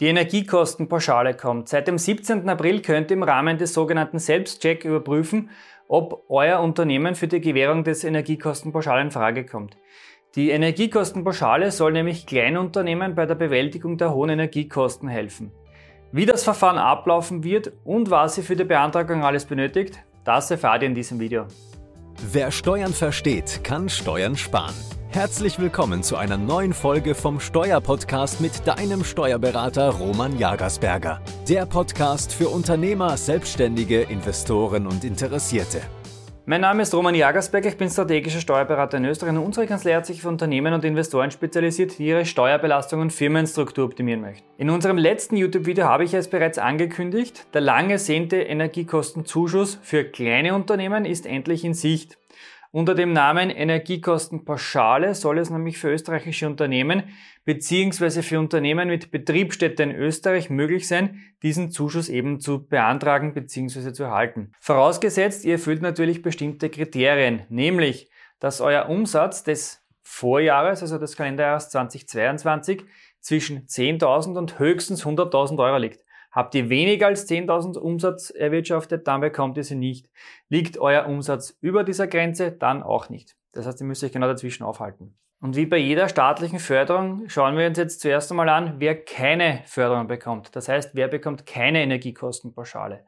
Die Energiekostenpauschale kommt. Seit dem 17. April könnt ihr im Rahmen des sogenannten Selbstcheck überprüfen, ob euer Unternehmen für die Gewährung des Energiekostenpauschale in Frage kommt. Die Energiekostenpauschale soll nämlich Kleinunternehmen bei der Bewältigung der hohen Energiekosten helfen. Wie das Verfahren ablaufen wird und was ihr für die Beantragung alles benötigt, das erfahrt ihr in diesem Video. Wer Steuern versteht, kann Steuern sparen. Herzlich willkommen zu einer neuen Folge vom Steuerpodcast mit deinem Steuerberater Roman Jagersberger. Der Podcast für Unternehmer, Selbstständige, Investoren und Interessierte. Mein Name ist Roman Jagersberger, ich bin strategischer Steuerberater in Österreich und unsere Kanzlei hat sich für Unternehmen und Investoren spezialisiert, die ihre Steuerbelastung und Firmenstruktur optimieren möchten. In unserem letzten YouTube-Video habe ich es bereits angekündigt, der lange ersehnte Energiekostenzuschuss für kleine Unternehmen ist endlich in Sicht. Unter dem Namen Energiekostenpauschale soll es nämlich für österreichische Unternehmen bzw. für Unternehmen mit Betriebsstätte in Österreich möglich sein, diesen Zuschuss eben zu beantragen bzw. zu erhalten. Vorausgesetzt, ihr erfüllt natürlich bestimmte Kriterien, nämlich, dass euer Umsatz des Vorjahres, also des Kalenderjahres 2022, zwischen 10.000 und höchstens 100.000 Euro liegt. Habt ihr weniger als 10.000 Umsatz erwirtschaftet, dann bekommt ihr sie nicht. Liegt euer Umsatz über dieser Grenze, dann auch nicht. Das heißt, ihr müsst euch genau dazwischen aufhalten. Und wie bei jeder staatlichen Förderung schauen wir uns jetzt zuerst einmal an, wer keine Förderung bekommt. Das heißt, wer bekommt keine Energiekostenpauschale.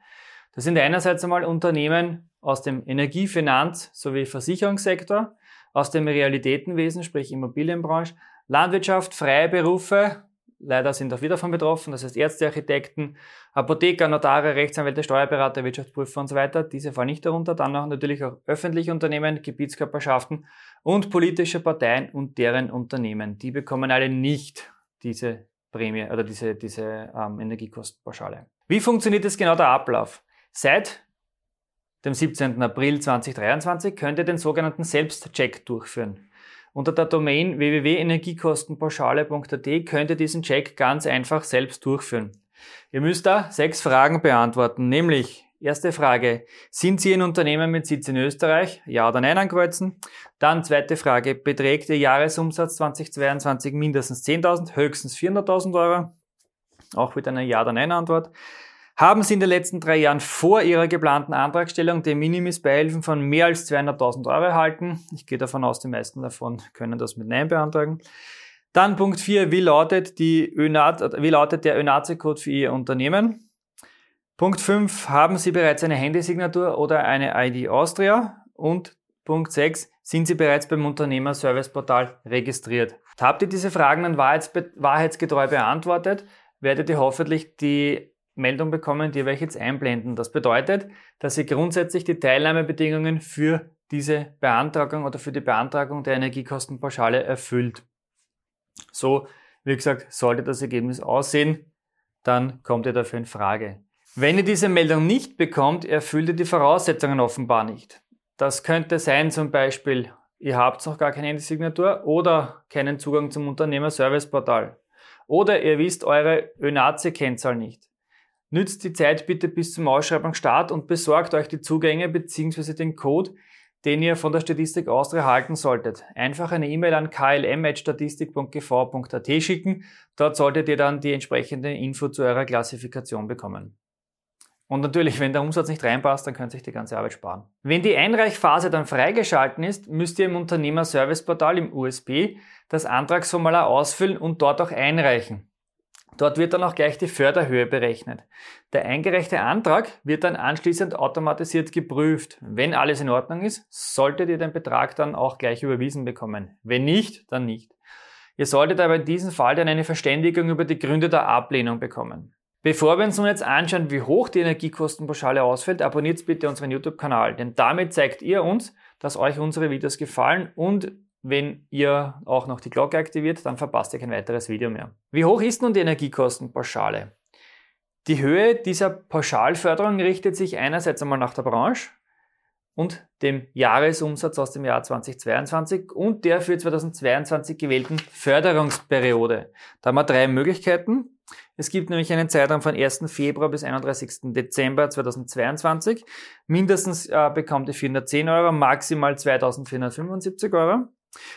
Das sind einerseits einmal Unternehmen aus dem Energiefinanz- sowie Versicherungssektor, aus dem Realitätenwesen, sprich Immobilienbranche, Landwirtschaft, freie Berufe, leider sind auch wieder davon betroffen, das heißt Ärzte, Architekten, Apotheker, Notare, Rechtsanwälte, Steuerberater, Wirtschaftsprüfer und so weiter. Diese fallen nicht darunter. Dann noch natürlich auch öffentliche Unternehmen, Gebietskörperschaften und politische Parteien und deren Unternehmen. Die bekommen alle nicht diese Prämie oder diese, diese ähm, Energiekostenpauschale. Wie funktioniert jetzt genau der Ablauf? Seit dem 17. April 2023 könnt ihr den sogenannten Selbstcheck durchführen. Unter der Domain www.energiekostenpauschale.at könnt ihr diesen Check ganz einfach selbst durchführen. Ihr müsst da sechs Fragen beantworten, nämlich erste Frage, sind Sie ein Unternehmen mit Sitz in Österreich? Ja oder nein ankreuzen. Dann zweite Frage, beträgt Ihr Jahresumsatz 2022 mindestens 10.000, höchstens 400.000 Euro? Auch wieder eine Ja oder Nein Antwort. Haben Sie in den letzten drei Jahren vor Ihrer geplanten Antragstellung den Minimis-Beihilfen von mehr als 200.000 Euro erhalten? Ich gehe davon aus, die meisten davon können das mit Nein beantragen. Dann Punkt 4, wie lautet, die ÖNAT, wie lautet der ÖNAZE-Code für Ihr Unternehmen? Punkt 5, haben Sie bereits eine Handysignatur oder eine ID Austria? Und Punkt 6, sind Sie bereits beim Unternehmerserviceportal registriert? Habt ihr diese Fragen dann wahrheitsgetreu beantwortet, werdet ihr hoffentlich die Meldung bekommen, die wir euch jetzt einblenden. Das bedeutet, dass ihr grundsätzlich die Teilnahmebedingungen für diese Beantragung oder für die Beantragung der Energiekostenpauschale erfüllt. So, wie gesagt, sollte das Ergebnis aussehen, dann kommt ihr dafür in Frage. Wenn ihr diese Meldung nicht bekommt, erfüllt ihr die Voraussetzungen offenbar nicht. Das könnte sein zum Beispiel, ihr habt noch gar keine Signatur oder keinen Zugang zum Unternehmerserviceportal. Oder ihr wisst eure ÖNAZE-Kennzahl nicht. Nützt die Zeit bitte bis zum Ausschreibungsstart und besorgt euch die Zugänge bzw. den Code, den ihr von der Statistik Austria erhalten solltet. Einfach eine E-Mail an klm.statistik.gv.at schicken. Dort solltet ihr dann die entsprechende Info zu eurer Klassifikation bekommen. Und natürlich, wenn der Umsatz nicht reinpasst, dann könnt ihr euch die ganze Arbeit sparen. Wenn die Einreichphase dann freigeschalten ist, müsst ihr im Unternehmer-Service-Portal im USB das Antragsformular ausfüllen und dort auch einreichen. Dort wird dann auch gleich die Förderhöhe berechnet. Der eingereichte Antrag wird dann anschließend automatisiert geprüft. Wenn alles in Ordnung ist, solltet ihr den Betrag dann auch gleich überwiesen bekommen. Wenn nicht, dann nicht. Ihr solltet aber in diesem Fall dann eine Verständigung über die Gründe der Ablehnung bekommen. Bevor wir uns nun jetzt anschauen, wie hoch die Energiekostenpauschale ausfällt, abonniert bitte unseren YouTube-Kanal, denn damit zeigt ihr uns, dass euch unsere Videos gefallen und wenn ihr auch noch die Glocke aktiviert, dann verpasst ihr kein weiteres Video mehr. Wie hoch ist nun die Energiekostenpauschale? Die Höhe dieser Pauschalförderung richtet sich einerseits einmal nach der Branche und dem Jahresumsatz aus dem Jahr 2022 und der für 2022 gewählten Förderungsperiode. Da haben wir drei Möglichkeiten. Es gibt nämlich einen Zeitraum von 1. Februar bis 31. Dezember 2022. Mindestens äh, bekommt ihr 410 Euro, maximal 2475 Euro.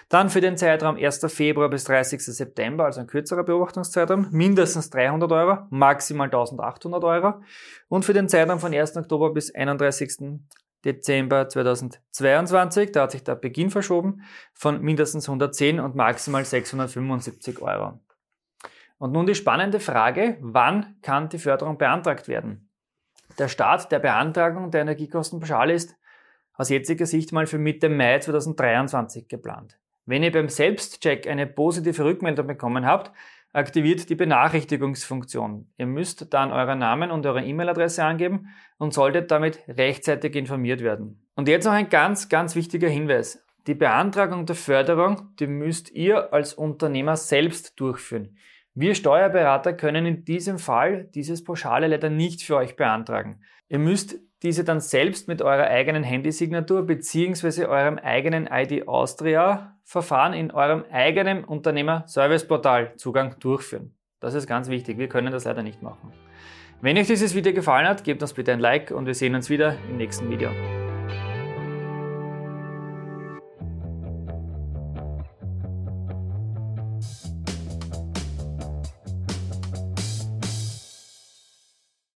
Dann für den Zeitraum 1. Februar bis 30. September, also ein kürzerer Beobachtungszeitraum, mindestens 300 Euro, maximal 1800 Euro. Und für den Zeitraum von 1. Oktober bis 31. Dezember 2022, da hat sich der Beginn verschoben, von mindestens 110 und maximal 675 Euro. Und nun die spannende Frage, wann kann die Förderung beantragt werden? Der Start der Beantragung der Energiekostenpauschale ist aus jetziger Sicht mal für Mitte Mai 2023 geplant. Wenn ihr beim Selbstcheck eine positive Rückmeldung bekommen habt, aktiviert die Benachrichtigungsfunktion. Ihr müsst dann euren Namen und eure E-Mail-Adresse angeben und solltet damit rechtzeitig informiert werden. Und jetzt noch ein ganz, ganz wichtiger Hinweis. Die Beantragung der Förderung, die müsst ihr als Unternehmer selbst durchführen. Wir Steuerberater können in diesem Fall dieses Pauschale leider nicht für euch beantragen. Ihr müsst diese dann selbst mit eurer eigenen Handysignatur bzw. eurem eigenen ID Austria Verfahren in eurem eigenen Unternehmer-Service-Portal Zugang durchführen. Das ist ganz wichtig. Wir können das leider nicht machen. Wenn euch dieses Video gefallen hat, gebt uns bitte ein Like und wir sehen uns wieder im nächsten Video.